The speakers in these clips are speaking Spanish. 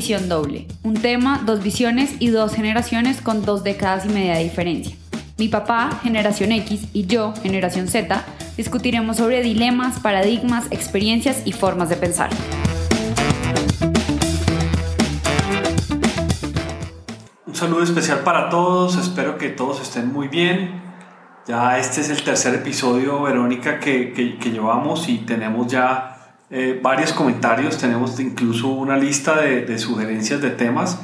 Visión Doble, un tema, dos visiones y dos generaciones con dos décadas y media de diferencia. Mi papá, generación X, y yo, generación Z, discutiremos sobre dilemas, paradigmas, experiencias y formas de pensar. Un saludo especial para todos, espero que todos estén muy bien. Ya este es el tercer episodio, Verónica, que, que llevamos y tenemos ya eh, varios comentarios, tenemos incluso una lista de, sugerencias de temas.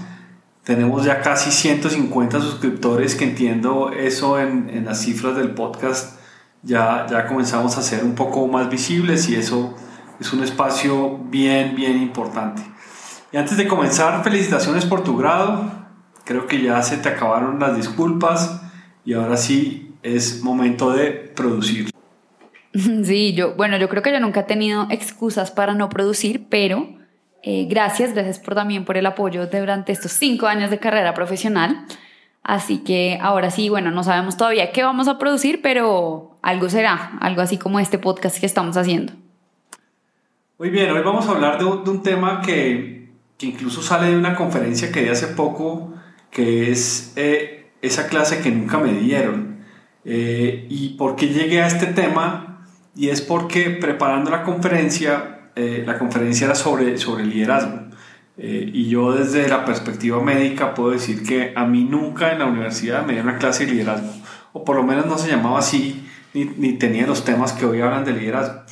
Tenemos ya casi 150 suscriptores que entiendo eso en, en, las cifras del podcast. Ya, ya comenzamos a ser un poco más visibles y eso es un espacio bien, bien importante. Y antes de comenzar, felicitaciones por tu grado. Creo que ya se te acabaron las disculpas y ahora sí es momento de producir. Sí, yo, bueno, yo creo que yo nunca he tenido excusas para no producir, pero eh, gracias, gracias por también por el apoyo durante estos cinco años de carrera profesional. Así que ahora sí, bueno, no sabemos todavía qué vamos a producir, pero algo será, algo así como este podcast que estamos haciendo. Muy bien, hoy vamos a hablar de un, de un tema que, que, incluso sale de una conferencia que di hace poco, que es eh, esa clase que nunca me dieron. Eh, ¿Y por qué llegué a este tema? Y es porque preparando la conferencia, eh, la conferencia era sobre, sobre liderazgo. Eh, y yo desde la perspectiva médica puedo decir que a mí nunca en la universidad me dieron una clase de liderazgo, o por lo menos no se llamaba así, ni, ni tenía los temas que hoy hablan de liderazgo.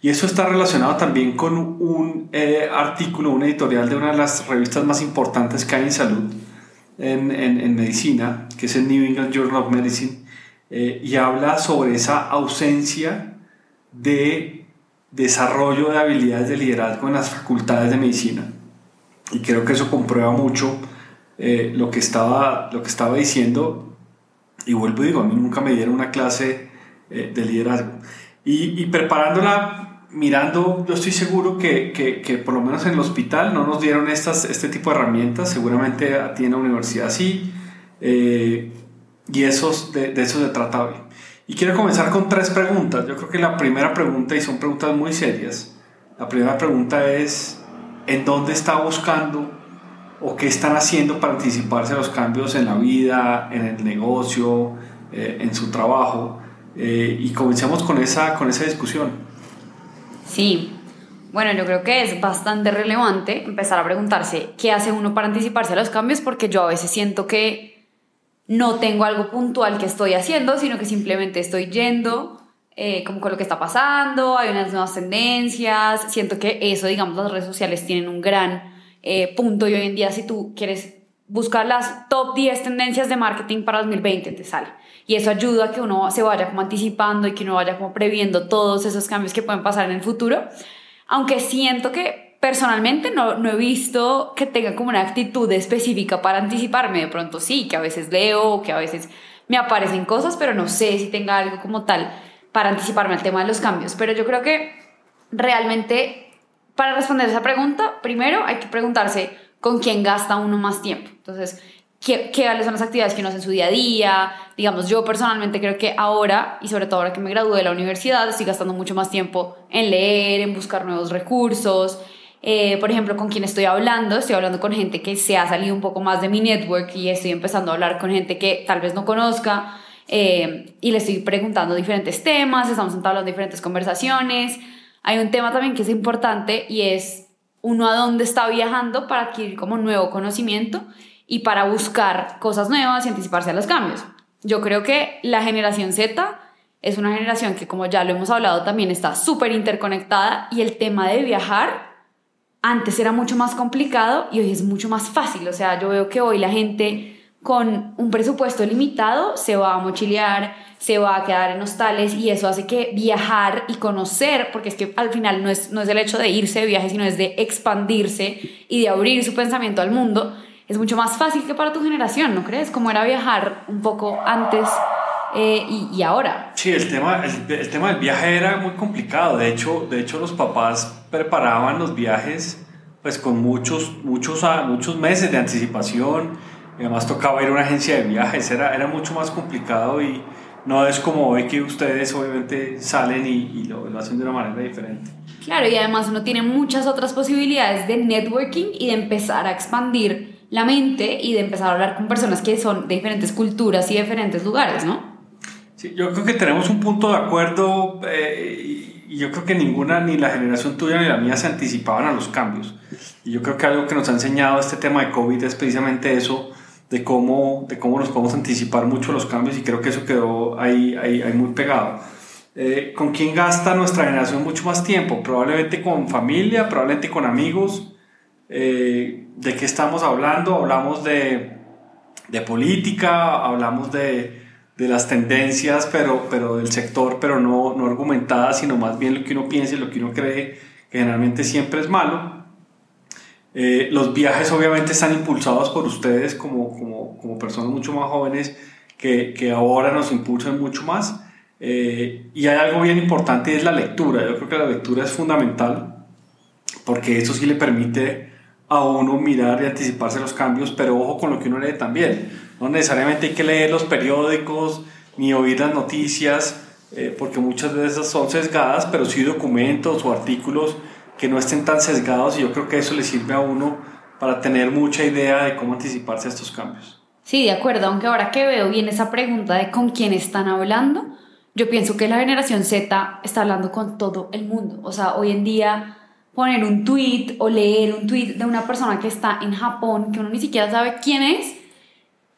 Y eso está relacionado también con un eh, artículo, un editorial de una de las revistas más importantes que hay en salud, en, en, en medicina, que es el New England Journal of Medicine, y habla sobre esa ausencia de desarrollo de habilidades de liderazgo en las facultades de medicina. Y creo que eso comprueba mucho eh, lo, que estaba, lo que estaba diciendo. Y vuelvo y digo, a mí nunca me dieron una clase eh, de liderazgo. Y, preparándola, mirando, yo estoy seguro que, que, por lo menos en el hospital no nos dieron estas, este tipo de herramientas. Seguramente a en la universidad sí. Eh, y esos, de, de eso se trata. Y quiero comenzar con tres preguntas. Yo creo que la primera pregunta, y son preguntas muy serias, la primera pregunta es, ¿en dónde está buscando o qué están haciendo para anticiparse a los cambios en la vida, en el negocio, eh, en su trabajo? Eh, y comencemos con esa, con esa discusión. Sí, bueno, yo creo que es bastante relevante empezar a preguntarse qué hace uno para anticiparse a los cambios, porque yo a veces siento que no tengo algo puntual que estoy haciendo, sino que simplemente estoy yendo eh, como con lo que está pasando, hay unas nuevas tendencias, siento que eso, digamos, las redes sociales tienen un gran eh, punto y hoy en día si tú quieres buscar las top 10 tendencias de marketing para 2020 te sale. Y eso ayuda a que uno se vaya como anticipando y que uno vaya como previendo todos esos cambios que pueden pasar en el futuro. Aunque siento que personalmente no, no, he visto que tenga como una actitud específica para anticiparme. De pronto sí, que a veces leo, que a veces me aparecen cosas, pero no sé si tenga algo como tal para anticiparme al tema de los cambios. Pero yo creo que realmente para responder esa pregunta, primero hay que preguntarse con quién gasta uno más tiempo. Entonces, ¿qué, qué son las actividades que uno hace en su día a día? Digamos, yo personalmente creo que ahora, y sobre todo ahora que me gradué de la universidad, estoy gastando mucho más tiempo en leer, en buscar nuevos recursos, eh, por ejemplo, con quien estoy hablando, estoy hablando con gente que se ha salido un poco más de mi network y estoy empezando a hablar con gente que tal vez no conozca eh, y le estoy preguntando diferentes temas, estamos hablando diferentes conversaciones. Hay un tema también que es importante y es uno a dónde está viajando para adquirir como nuevo conocimiento y para buscar cosas nuevas y anticiparse a los cambios. Yo creo que la generación Z es una generación que, como ya lo hemos hablado, también está súper interconectada y el tema de viajar antes era mucho más complicado y hoy es mucho más fácil. O sea, yo veo que hoy la gente con un presupuesto limitado se va a mochilear, se va a quedar en hostales y eso hace que viajar y conocer, porque es que al final no es, no es el hecho de irse de viaje, sino es de expandirse y de abrir su pensamiento al mundo, es mucho más fácil que para tu generación, ¿no crees? Como era viajar un poco antes eh, y, y, ahora. Sí, el tema, el, el, tema del viaje era muy complicado. De hecho, de hecho, los papás preparaban los viajes pues con muchos, muchos, ah, muchos meses de anticipación. Y además tocaba ir a una agencia de viajes. Era, era mucho más complicado y, no es como hoy que ustedes obviamente salen y, lo, lo, hacen de una manera diferente. Claro, y además uno tiene muchas otras posibilidades de networking y de empezar a expandir la mente y de empezar a hablar con personas que son de diferentes culturas y diferentes lugares, ¿no? Sí, yo creo que tenemos un punto de acuerdo eh, y yo creo que ninguna, ni la generación tuya ni la mía se anticipaban a los cambios. Y yo creo que algo que nos ha enseñado este tema de COVID es precisamente eso, de cómo, de cómo nos podemos anticipar mucho a los cambios y creo que eso quedó ahí, ahí, ahí muy pegado. Eh, ¿Con quién gasta nuestra generación mucho más tiempo? Probablemente con familia, probablemente con amigos. Eh, ¿De qué estamos hablando? Hablamos de, de política, hablamos de, de, las tendencias, pero, pero del sector, pero no, no argumentadas, sino más bien lo que uno piensa y lo que uno cree que generalmente siempre es malo. Eh, los viajes obviamente están impulsados por ustedes como, como, como personas mucho más jóvenes que, que ahora nos impulsan mucho más. Eh, y hay algo bien importante y es la lectura. Yo creo que la lectura es fundamental porque eso sí le permite a uno mirar y anticiparse los cambios, pero ojo con lo que uno lee también. No necesariamente hay que leer los periódicos ni oír las noticias, eh, porque muchas veces son sesgadas, pero sí documentos o artículos que no estén tan sesgados y yo creo que eso le sirve a uno para tener mucha idea de cómo anticiparse a estos cambios. Sí, de acuerdo, aunque ahora que veo bien esa pregunta de con quién están hablando, yo pienso que la generación Z está hablando con todo el mundo. O sea, hoy en día poner un tweet o leer un tweet de una persona que está en Japón, que uno ni siquiera sabe quién es,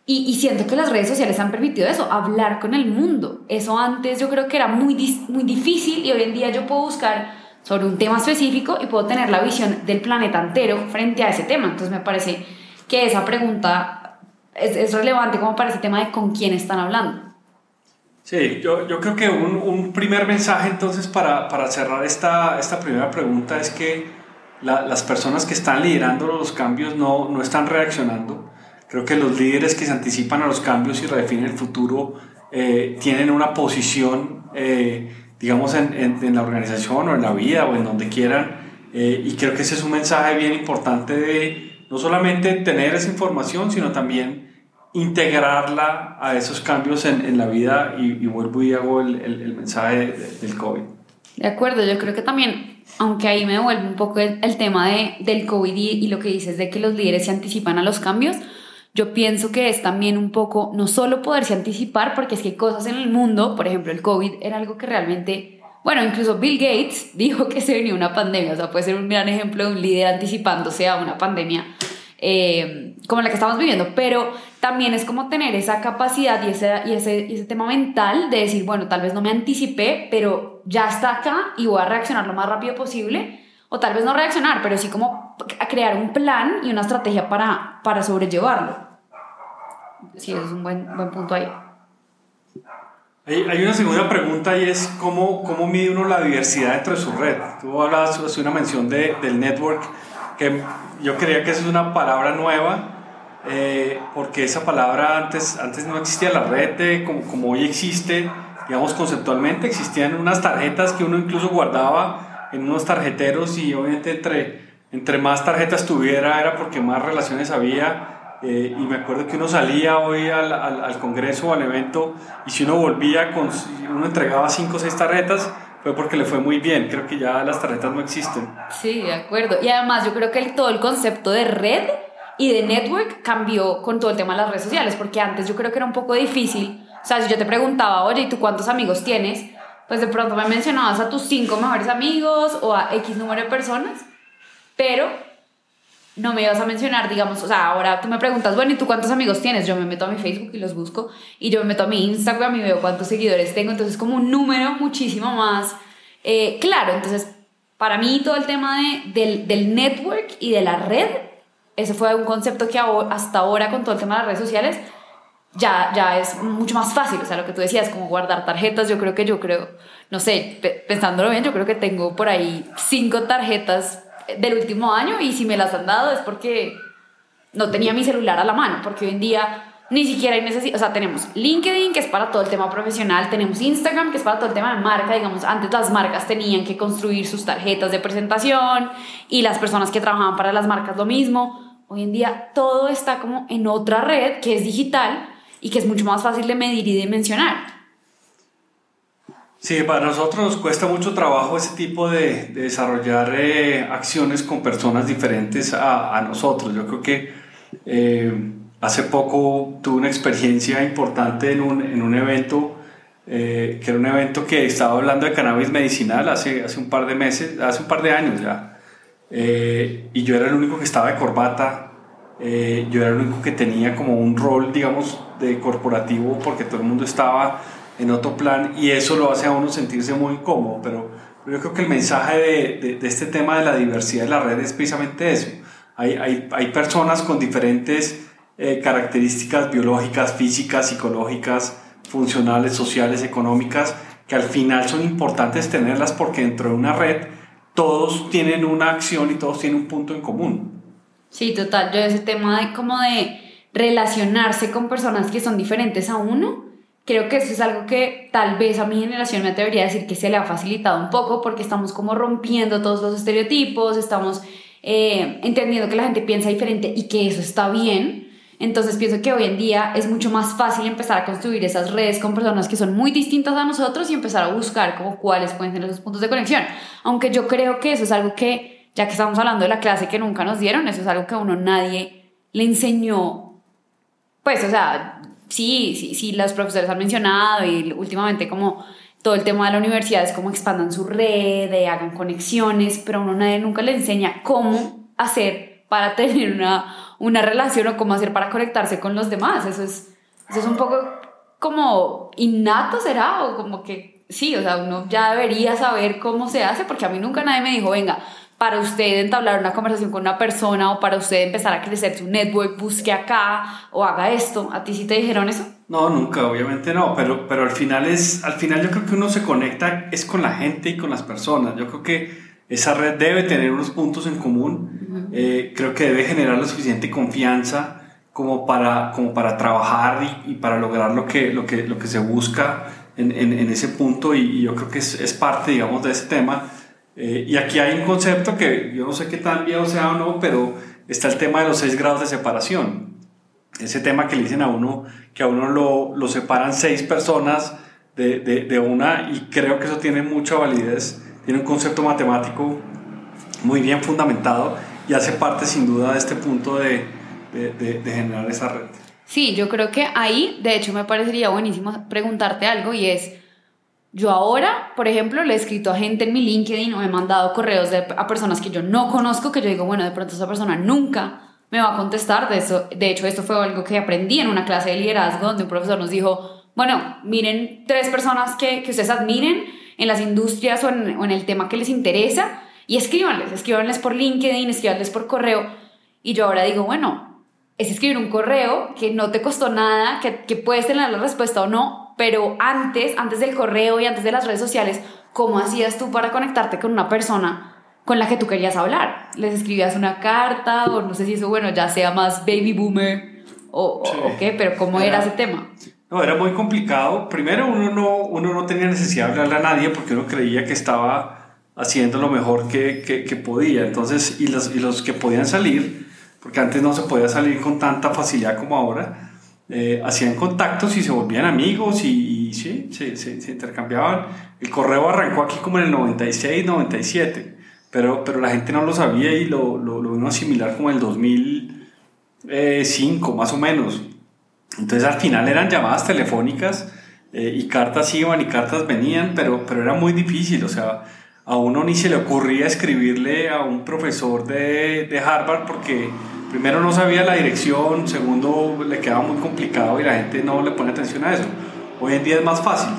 y, y, siento que las redes sociales han permitido eso, hablar con el mundo. Eso antes yo creo que era muy, muy difícil y hoy en día yo puedo buscar sobre un tema específico y puedo tener la visión del planeta entero frente a ese tema. Entonces me parece que esa pregunta es, es relevante como para ese tema de con quién están hablando. Sí, yo, yo creo que un, un, primer mensaje entonces para, para, cerrar esta, esta primera pregunta es que la, las personas que están liderando los cambios no, no están reaccionando. Creo que los líderes que se anticipan a los cambios y redefinen el futuro eh, tienen una posición, eh, digamos, en, en, en, la organización o en la vida o en donde quieran. Eh, y creo que ese es un mensaje bien importante de no solamente tener esa información, sino también integrarla a esos cambios en, en la vida y, y, vuelvo y hago el, el, el mensaje del COVID. De acuerdo, yo creo que también, aunque ahí me vuelve un poco el, el tema de, del COVID y, y, lo que dices de que los líderes se anticipan a los cambios, yo pienso que es también un poco, no solo poderse anticipar, porque es que hay cosas en el mundo, por ejemplo, el COVID era algo que realmente, bueno, incluso Bill Gates dijo que se venía una pandemia, o sea, puede ser un gran ejemplo de un líder anticipándose a una pandemia eh, como la que estamos viviendo, pero también es como tener esa capacidad y ese, y ese, ese tema mental de decir, bueno, tal vez no me anticipé, pero ya está acá y voy a reaccionar lo más rápido posible, o tal vez no reaccionar, pero sí como a crear un plan y una estrategia para, para sobrellevarlo. Sí, es un buen, buen punto ahí. Hay, hay una segunda pregunta y es cómo, cómo mide uno la diversidad dentro de su red. Tú hablabas, hace una mención de, del network, que yo creía que esa es una palabra nueva, eh, porque esa palabra antes, antes no existía la red como, como hoy existe, digamos conceptualmente, existían unas tarjetas que uno incluso guardaba en unos tarjeteros y obviamente entre, entre más tarjetas tuviera era porque más relaciones había. Eh, y me acuerdo que uno salía hoy al, congreso o al evento y si uno volvía, con, uno entregaba cinco o seis tarjetas, fue porque le fue muy bien. Creo que ya las tarjetas no existen. Sí, de acuerdo. Y además yo creo que el, todo el concepto de red y de network cambió con todo el tema de las redes sociales, porque antes yo creo que era un poco difícil. O sea, si yo te preguntaba, oye, ¿y tú cuántos amigos tienes? Pues de pronto me mencionabas a tus cinco mejores amigos o a X número de personas, pero no me ibas a mencionar, digamos, o sea, ahora tú me preguntas, bueno, ¿y tú cuántos amigos tienes? Yo me meto a mi Facebook y los busco, y yo me meto a mi Instagram y veo cuántos seguidores tengo, entonces como un número muchísimo más eh, claro, entonces para mí todo el tema de, del, del network y de la red, ese fue un concepto que hasta ahora con todo el tema de las redes sociales ya, ya es mucho más fácil, o sea, lo que tú decías, como guardar tarjetas, yo creo que yo creo, no sé, pensándolo bien, yo creo que tengo por ahí cinco tarjetas del último año y si me las han dado es porque no tenía mi celular a la mano, porque hoy en día ni siquiera hay necesidad, o sea, tenemos LinkedIn, que es para todo el tema profesional, tenemos Instagram, que es para todo el tema de marca, digamos, antes las marcas tenían que construir sus tarjetas de presentación y las personas que trabajaban para las marcas lo mismo. Hoy en día todo está como en otra red que es digital y que es mucho más fácil de medir y de mencionar. Sí, para nosotros nos cuesta mucho trabajo ese tipo de, desarrollar eh, acciones con personas diferentes a, a, nosotros. Yo creo que eh, hace poco tuve una experiencia importante en un, en un evento, eh, que era un evento que estaba hablando de cannabis medicinal hace, hace un par de meses, hace un par de años ya. y yo era el único que estaba de corbata, yo era el único que tenía como un rol, digamos, de corporativo, porque todo el mundo estaba en otro plan y eso lo hace a uno sentirse muy cómodo, pero, yo creo que el mensaje de, de, este tema de la diversidad de la red es precisamente eso. Hay, hay, hay personas con diferentes eh, características biológicas, físicas, psicológicas, funcionales, sociales, económicas, que al final son importantes tenerlas porque dentro de una red todos tienen una acción y todos tienen un punto en común. Sí, total. Yo ese tema de como de relacionarse con personas que son diferentes a uno, Creo que eso es algo que tal vez a mi generación me atrevería a decir que se le ha facilitado un poco porque estamos como rompiendo todos los estereotipos, estamos eh, entendiendo que la gente piensa diferente y que eso está bien. Entonces pienso que hoy en día es mucho más fácil empezar a construir esas redes con personas que son muy distintas a nosotros y empezar a buscar como cuáles pueden ser esos puntos de conexión. Aunque yo creo que eso es algo que, ya que estamos hablando de la clase que nunca nos dieron, eso es algo que a uno nadie le enseñó. Pues, o sea, sí, sí, sí, los profesores han mencionado y últimamente como todo el tema de la universidad es como expandan su red, hagan conexiones, pero a uno nadie nunca le enseña cómo hacer para tener una, una relación o cómo hacer para conectarse con los demás. Eso es, eso es un poco como innato, ¿será? O como que sí, o sea, uno ya debería saber cómo se hace, porque a mí nunca nadie me dijo, venga, para usted entablar una conversación con una persona o para usted empezar a crecer su network, busque acá o haga esto. ¿A ti sí te dijeron eso? No, nunca, obviamente no, pero, pero al, final es, al final yo creo que uno se conecta es con la gente y con las personas. Yo creo que esa red debe tener unos puntos en común, eh, creo que debe generar la suficiente confianza como para, como para trabajar y, para lograr lo que, lo que, lo que se busca en, en, ese punto y, y, yo creo que es, es parte, digamos, de ese tema eh, y aquí hay un concepto que yo no sé qué tan viejo sea o no, pero está el tema de los seis grados de separación. Ese tema que le dicen a uno, que a uno lo, lo separan seis personas de, de, de, una, y creo que eso tiene mucha validez, tiene un concepto matemático muy bien fundamentado y hace parte sin duda de este punto de, de generar esa red. Sí, yo creo que ahí, de hecho, me parecería buenísimo preguntarte algo y es, yo ahora, por ejemplo, le he escrito a gente en mi LinkedIn o he mandado correos a personas que yo no conozco, que yo digo, bueno, de pronto esa persona nunca me va a contestar. De, eso, de hecho, esto fue algo que aprendí en una clase de liderazgo donde un profesor nos dijo, bueno, miren tres personas que, que ustedes admiren en las industrias o en, el tema que les interesa y escríbanles, escríbanles por LinkedIn, escríbanles por correo. Y yo ahora digo, bueno, es escribir un correo que no te costó nada, que, que puedes tener la respuesta o no, pero antes, antes del correo y antes de las redes sociales, ¿cómo hacías tú para conectarte con una persona con la que tú querías hablar? ¿Les escribías una carta o no sé si eso, bueno, ya sea más baby boomer o, o qué, pero cómo era, ese tema? No, era muy complicado. Primero, uno no, uno no tenía necesidad de hablarle a nadie porque uno creía que estaba haciendo lo mejor que, que, que podía. Entonces, y los, y los que podían salir, porque antes no se podía salir con tanta facilidad como ahora, eh, hacían contactos y se volvían amigos y, sí, se, se, intercambiaban. El correo arrancó aquí como en el 96, 97, pero, pero la gente no lo sabía y lo, lo, lo vino a asimilar como en el 2005, más o menos. Entonces al final eran llamadas telefónicas eh, y cartas iban y cartas venían, pero, pero era muy difícil, o sea, a uno ni se le ocurría escribirle a un profesor de, de Harvard porque primero no sabía la dirección, segundo le quedaba muy complicado y la gente no le pone atención a eso. Hoy en día es más fácil.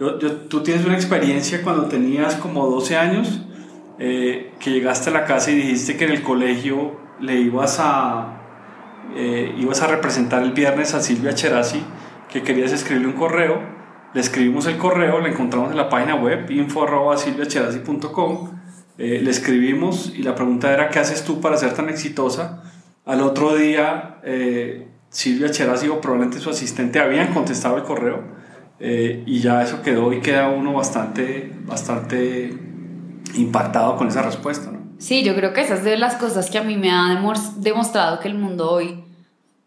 Yo, tú tienes una experiencia cuando tenías como 12 años, eh, que llegaste a la casa y dijiste que en el colegio le ibas a, eh, ibas a representar el viernes a Silvia Cherasi, que querías escribirle un correo. Le escribimos el correo, le encontramos en la página web info.silviacherasi.com. Eh, le escribimos y la pregunta era, ¿qué haces tú para ser tan exitosa? Al otro día, eh, Silvia Cherasi o probablemente su asistente habían contestado el correo eh, y ya eso quedó y queda uno bastante, bastante impactado con esa respuesta. ¿no? Sí, yo creo que esas es de las cosas que a mí me ha demostrado que el mundo hoy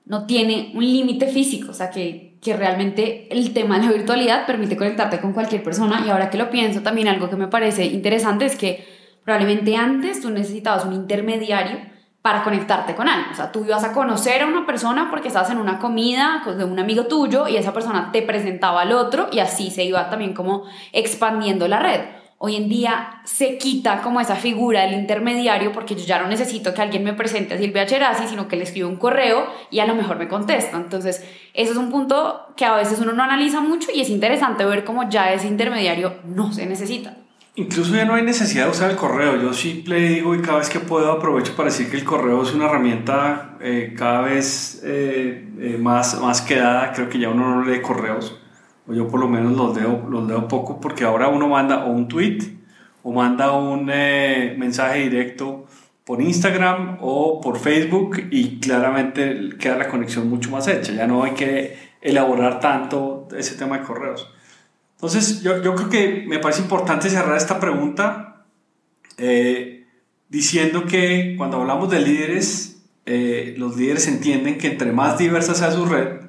no tiene un límite físico, o sea que que realmente el tema de la virtualidad permite conectarte con cualquier persona y ahora que lo pienso también algo que me parece interesante es que probablemente antes tú necesitabas un intermediario para conectarte con alguien. O sea, tú ibas a conocer a una persona porque estabas en una comida de un amigo tuyo y esa persona te presentaba al otro y así se iba también como expandiendo la red. Hoy en día se quita como esa figura del intermediario porque yo ya no necesito que alguien me presente a Silvia Cherasi, sino que le escribo un correo y a lo mejor me contesta. Entonces, eso es un punto que a veces uno no analiza mucho y es interesante ver cómo ya ese intermediario no se necesita. Incluso ya no hay necesidad de usar el correo. Yo sí le digo y cada vez que puedo aprovecho para decir que el correo es una herramienta eh, cada vez eh, eh, más, más quedada. Creo que ya uno no lee correos o yo por lo menos los leo, los leo poco, porque ahora uno manda o un tweet o manda un mensaje directo por Instagram o por Facebook y claramente queda la conexión mucho más hecha, ya no hay que elaborar tanto ese tema de correos. Entonces yo, yo creo que me parece importante cerrar esta pregunta eh, diciendo que cuando hablamos de líderes, eh, los líderes entienden que entre más diversa sea su red,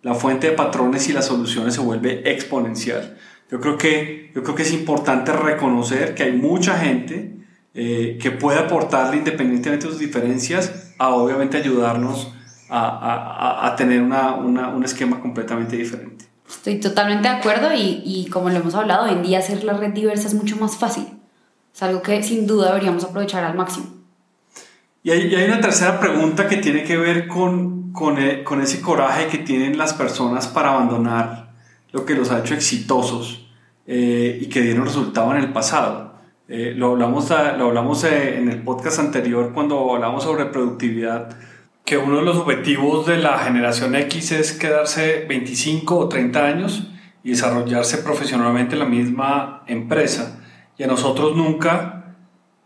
la fuente de patrones y las soluciones se vuelve exponencial. Yo creo que, yo creo que es importante reconocer que hay mucha gente eh, que puede aportarle independientemente de sus diferencias a obviamente ayudarnos a, a, a tener una, una, un esquema completamente diferente. Estoy totalmente de acuerdo y, y, como lo hemos hablado, hoy en día hacer la red diversa es mucho más fácil. Es algo que sin duda deberíamos aprovechar al máximo. Y hay, y hay una tercera pregunta que tiene que ver con con, e, con, ese coraje que tienen las personas para abandonar lo que los ha hecho exitosos eh, y que dieron resultado en el pasado. Eh, lo hablamos, lo hablamos eh, en el podcast anterior cuando hablamos sobre productividad, que uno de los objetivos de la generación X es quedarse 25 o 30 años y desarrollarse profesionalmente en la misma empresa. Y a nosotros nunca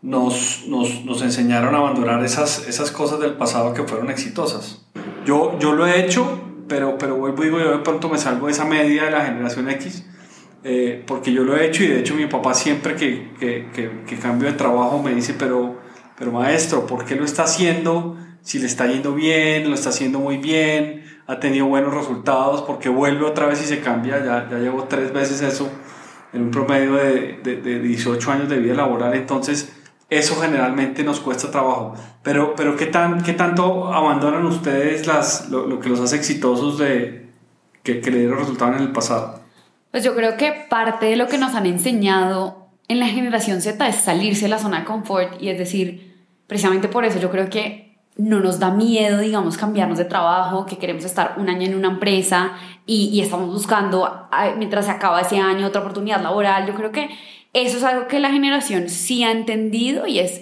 nos, nos, nos enseñaron a abandonar esas, esas cosas del pasado que fueron exitosas. Yo, yo lo he hecho, pero, pero vuelvo y digo, yo de pronto me salgo de esa media de la generación X, eh, porque yo lo he hecho y de hecho mi papá siempre que, que, que, cambio de trabajo me dice, pero, pero maestro, ¿por qué lo está haciendo? Si le está yendo bien, lo está haciendo muy bien, ha tenido buenos resultados, porque vuelve otra vez y se cambia, ya, ya llevo tres veces eso en un promedio de, de, de 18 años de vida laboral, entonces eso generalmente nos cuesta trabajo. Pero, pero ¿qué, tan, qué tanto abandonan ustedes las, lo, que los hace exitosos de, que, que le dieron resultados en el pasado? Pues yo creo que parte de lo que nos han enseñado en la generación Z es salirse de la zona de confort y es decir, precisamente por eso yo creo que no nos da miedo, digamos, cambiarnos de trabajo, que queremos estar un año en una empresa y, y estamos buscando, mientras se acaba ese año, otra oportunidad laboral. Yo creo que eso es algo que la generación sí ha entendido y es,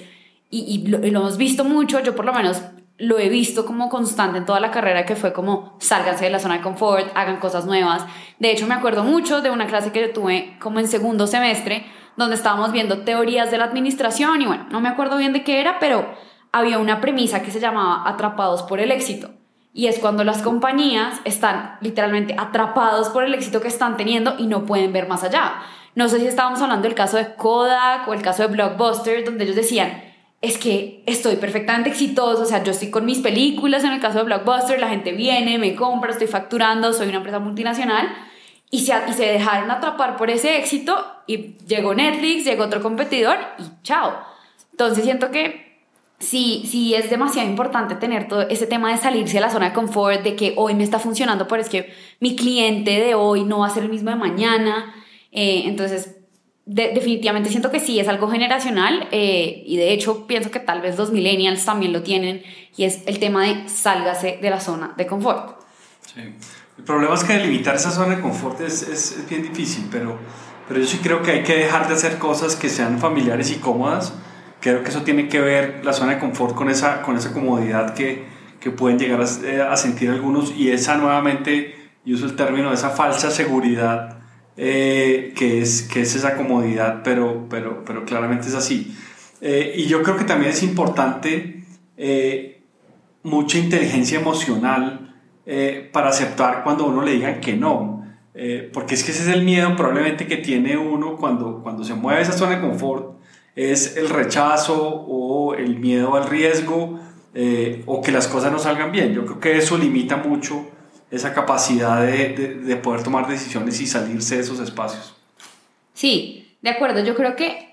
y, lo, hemos visto mucho, yo por lo menos lo he visto como constante en toda la carrera que fue como sálganse de la zona de confort, hagan cosas nuevas. De hecho, me acuerdo mucho de una clase que yo tuve como en segundo semestre, donde estábamos viendo teorías de la administración y bueno, no me acuerdo bien de qué era, pero había una premisa que se llamaba atrapados por el éxito. Y es cuando las compañías están literalmente atrapados por el éxito que están teniendo y no pueden ver más allá. No sé si estábamos hablando del caso de Kodak o el caso de Blockbuster, donde ellos decían, es que estoy perfectamente exitoso, o sea, yo estoy con mis películas, en el caso de Blockbuster, la gente viene, me compra, estoy facturando, soy una empresa multinacional, y se, y se dejaron atrapar por ese éxito, y llegó Netflix, llegó otro competidor, y chao. Entonces siento que sí, sí es demasiado importante tener todo ese tema de salirse de la zona de confort, de que hoy me está funcionando, pero es que mi cliente de hoy no va a ser el mismo de mañana, eh, entonces, definitivamente siento que sí es algo generacional eh, y de hecho pienso que tal vez los millennials también lo tienen y es el tema de sálgase de la zona de confort. Sí. El problema es que delimitar esa zona de confort es, es, bien difícil, pero, pero yo sí creo que hay que dejar de hacer cosas que sean familiares y cómodas. Creo que eso tiene que ver la zona de confort con esa, con esa comodidad que, que pueden llegar a, eh, a sentir algunos y esa nuevamente, y uso el término, esa falsa seguridad eh, que, es, que es esa comodidad, pero, pero, pero claramente es así. Eh, y yo creo que también es importante eh, mucha inteligencia emocional para aceptar cuando uno le digan que no. porque es que ese es el miedo probablemente que tiene uno cuando, cuando se mueve esa zona de confort, es el rechazo o el miedo al riesgo o que las cosas no salgan bien. Yo creo que eso limita mucho esa capacidad de, de, poder tomar decisiones y salirse de esos espacios. Sí, de acuerdo, yo creo que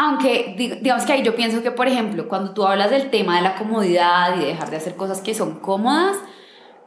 aunque digamos que ahí yo pienso que, por ejemplo, cuando tú hablas del tema de la comodidad y de dejar de hacer cosas que son cómodas,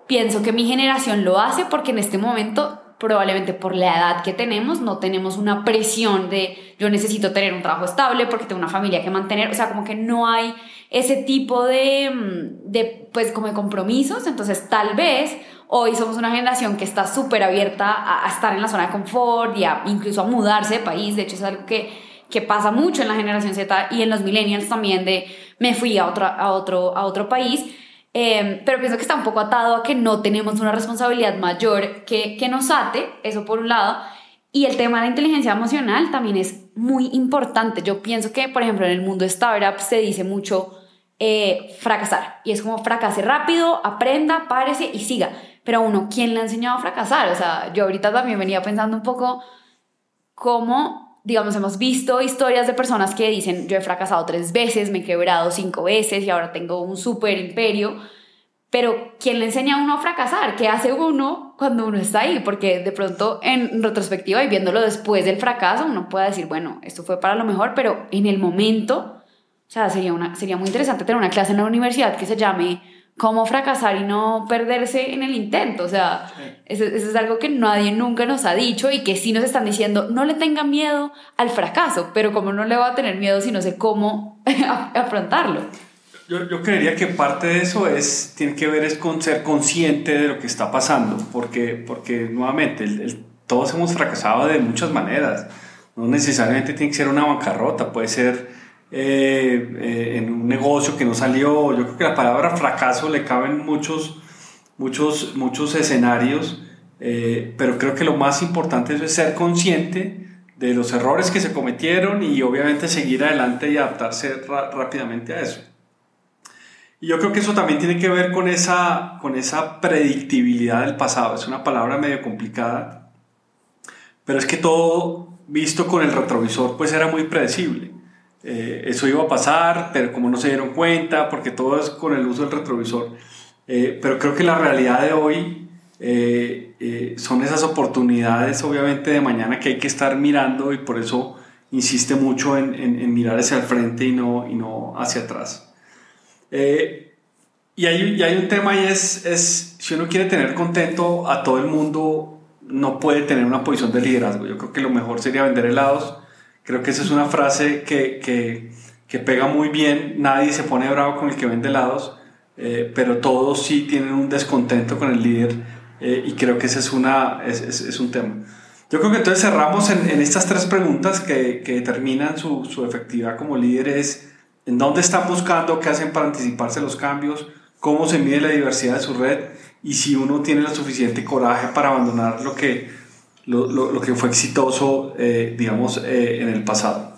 pienso que mi generación lo hace porque en este momento probablemente por la edad que tenemos, no tenemos una presión de yo necesito tener un trabajo estable porque tengo una familia que mantener, o sea, como que no hay ese tipo de, mm, de pues como compromisos, entonces tal vez hoy somos una generación que está súper abierta a, estar en la zona de confort y a, incluso a mudarse de país, de hecho es algo que, que pasa mucho en la generación Z y en los millennials también de me fui a, otro, a, otro, a otro país Em, pero pienso que está un poco atado a que no tenemos una responsabilidad mayor que, que nos ate, eso por un lado. Y el tema de la inteligencia emocional también es muy importante. Yo pienso que, por ejemplo, en el mundo de startups se dice mucho eh, fracasar. Y es como fracase rápido, aprenda, párese y siga. Pero a uno, ¿quién le ha enseñado a fracasar? O sea, yo ahorita también venía pensando un poco cómo digamos, hemos visto historias de personas que dicen, yo he fracasado tres veces, me he quebrado cinco veces y ahora tengo un super imperio. Pero ¿quién le enseña a uno a fracasar? ¿Qué hace uno cuando uno está ahí? Porque de pronto en retrospectiva y viéndolo después del fracaso, uno puede decir, bueno, esto fue para lo mejor, pero en el momento, o sea, sería, una, sería muy interesante tener una clase en la universidad que se llame cómo fracasar y no perderse en el intento. O sea, eso, es algo que nadie nunca nos ha dicho y que sí nos están diciendo, no le tenga miedo al fracaso, pero como no le va a tener miedo si no sé cómo afrontarlo. Yo, yo, creería que parte de eso es, tiene que ver es con ser consciente de lo que está pasando, porque, porque nuevamente, todos hemos fracasado de muchas maneras. No necesariamente tiene que ser una bancarrota, puede ser eh, eh, en un negocio que no salió. Yo creo que la palabra fracaso le caben muchos, muchos, muchos escenarios, eh, pero creo que lo más importante es ser consciente de los errores que se cometieron y obviamente seguir adelante y adaptarse rápidamente a eso. Y yo creo que eso también tiene que ver con esa, con esa predictibilidad del pasado. Es una palabra medio complicada, pero es que todo visto con el retrovisor pues era muy predecible. Eh, eso iba a pasar, pero como no se dieron cuenta, porque todo es con el uso del retrovisor. Eh, pero creo que la realidad de hoy eh, son esas oportunidades, obviamente, de mañana que hay que estar mirando y por eso insiste mucho en, mirar hacia el frente y no, y no hacia atrás. y, hay, y hay un tema y es, es, si uno quiere tener contento a todo el mundo, no puede tener una posición de liderazgo. Yo creo que lo mejor sería vender helados Creo que esa es una frase que, que, que pega muy bien. Nadie se pone bravo con el que vende helados, eh, pero todos sí tienen un descontento con el líder eh, y creo que ese es, una, es, es, un tema. Yo creo que entonces cerramos en, en estas tres preguntas que, que determinan su, su, efectividad como líderes. ¿En dónde están buscando? ¿Qué hacen para anticiparse los cambios? ¿Cómo se mide la diversidad de su red? Y si uno tiene el suficiente coraje para abandonar lo que lo, lo, lo que fue exitoso, eh, digamos, eh, en el pasado.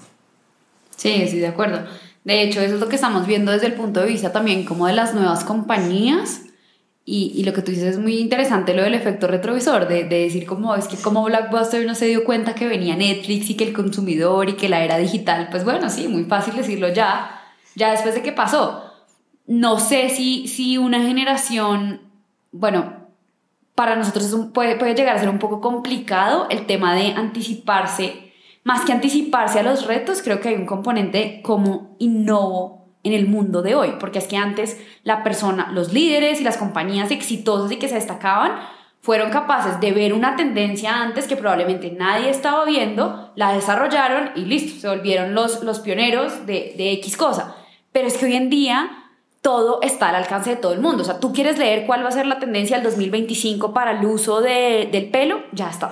Sí, sí, de acuerdo. De hecho, eso es lo que estamos viendo desde el punto de vista también como de las nuevas compañías. Y, y, lo que tú dices es muy interesante, lo del efecto retrovisor, de, de, decir como es que como Blackbuster no se dio cuenta que venía Netflix y que el consumidor y que la era digital, pues bueno, sí, muy fácil decirlo ya, ya después de que pasó. No sé si, si una generación, bueno, para nosotros puede, puede llegar a ser un poco complicado el tema de anticiparse. Más que anticiparse a los retos, creo que hay un componente como innovo en el mundo de hoy, porque es que antes la persona, los líderes y las compañías exitosas y que se destacaban, fueron capaces de ver una tendencia antes que probablemente nadie estaba viendo, la desarrollaron y listo, se volvieron los, los pioneros de, de X cosa. Pero es que hoy en día todo está al alcance de todo el mundo. O sea, tú quieres leer cuál va a ser la tendencia del 2025 para el uso del pelo, ya está.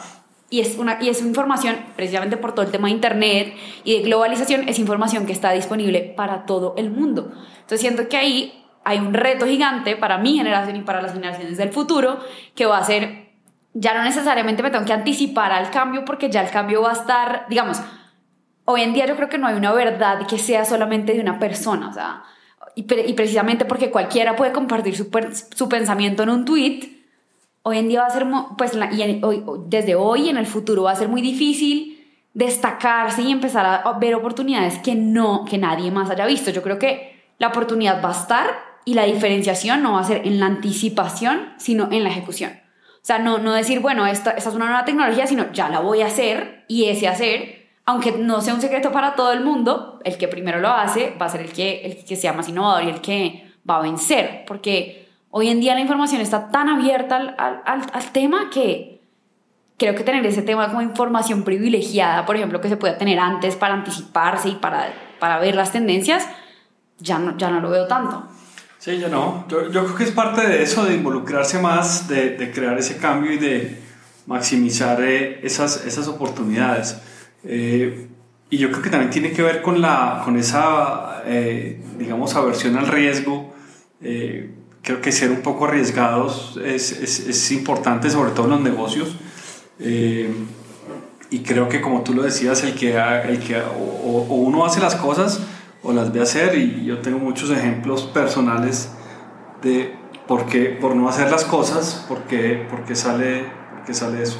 Y es, una, y es información, precisamente por todo el tema de Internet y de globalización, es información que está disponible para todo el mundo. Entonces siento que ahí hay un reto gigante para mi generación y para las generaciones del futuro, que va a ser, ya no necesariamente me tengo que anticipar al cambio porque ya el cambio va a estar, digamos, hoy en día yo creo que no hay una verdad que sea solamente de una persona, o sea, y, precisamente porque cualquiera puede compartir su, su, pensamiento en un tweet, hoy en día va a ser, pues y hoy, desde hoy en el futuro va a ser muy difícil destacarse y empezar a ver oportunidades que no, que nadie más haya visto. Yo creo que la oportunidad va a estar y la diferenciación no va a ser en la anticipación, sino en la ejecución. O sea, no, no decir, bueno, esta, esta es una nueva tecnología, sino ya la voy a hacer y ese hacer, aunque no sea un secreto para todo el mundo, el que primero lo hace va a ser el que, el que sea más innovador y el que va a vencer, porque hoy en día la información está tan abierta al, al, al tema que creo que tener ese tema como información privilegiada, por ejemplo, que se pueda tener antes para anticiparse y para, para ver las tendencias, ya no, ya no lo veo tanto. Sí, yo no. Yo, yo, creo que es parte de eso, de involucrarse más, de, de crear ese cambio y de maximizar eh, esas, esas oportunidades. Eh, y yo creo que también tiene que ver con, la, con esa, eh, digamos, aversión al riesgo. creo que ser un poco arriesgados es, es, es importante, sobre todo en los negocios. y creo que como tú lo decías, el que, el que o, o uno hace las cosas o las ve hacer y yo tengo muchos ejemplos personales de por qué, por no hacer las cosas, por qué, por qué sale, por qué sale eso.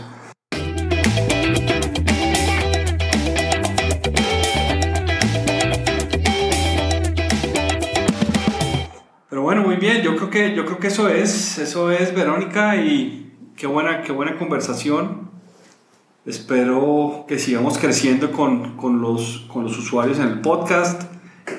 Que, yo creo que eso es, eso es Verónica y qué buena, qué buena conversación. Espero que sigamos creciendo con, con, los, con los usuarios en el podcast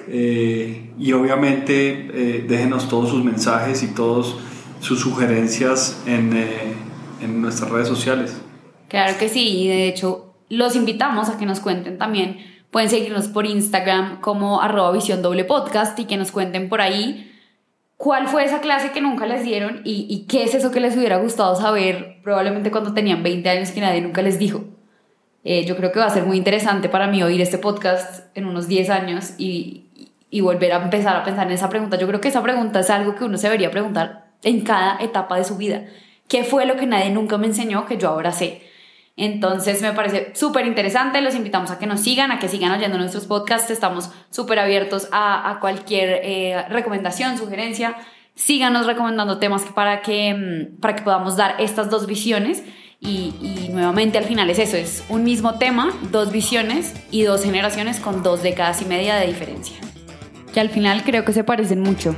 eh, y obviamente eh, déjenos todos sus mensajes y todas sus sugerencias en, eh, en, nuestras redes sociales. Claro que sí, y de hecho los invitamos a que nos cuenten también. Pueden seguirnos por Instagram como arroba visión doble podcast y que nos cuenten por ahí cuál fue esa clase que nunca les dieron y, y qué es eso que les hubiera gustado saber probablemente cuando tenían 20 años que nadie nunca les dijo. Eh, yo creo que va a ser muy interesante para mí oír este podcast en unos 10 años y, y volver a empezar a pensar en esa pregunta. Yo creo que esa pregunta es algo que uno se debería preguntar en cada etapa de su vida. ¿Qué fue lo que nadie nunca me enseñó que yo ahora sé? Entonces me parece súper interesante, los invitamos a que nos sigan, a que sigan oyendo nuestros podcasts, estamos súper abiertos a, cualquier eh, recomendación, sugerencia, síganos recomendando temas para que, mm, para que podamos dar estas dos visiones y, nuevamente al final es eso, es un mismo tema, dos visiones y dos generaciones con dos décadas y media de diferencia. Que al final creo que se parecen mucho.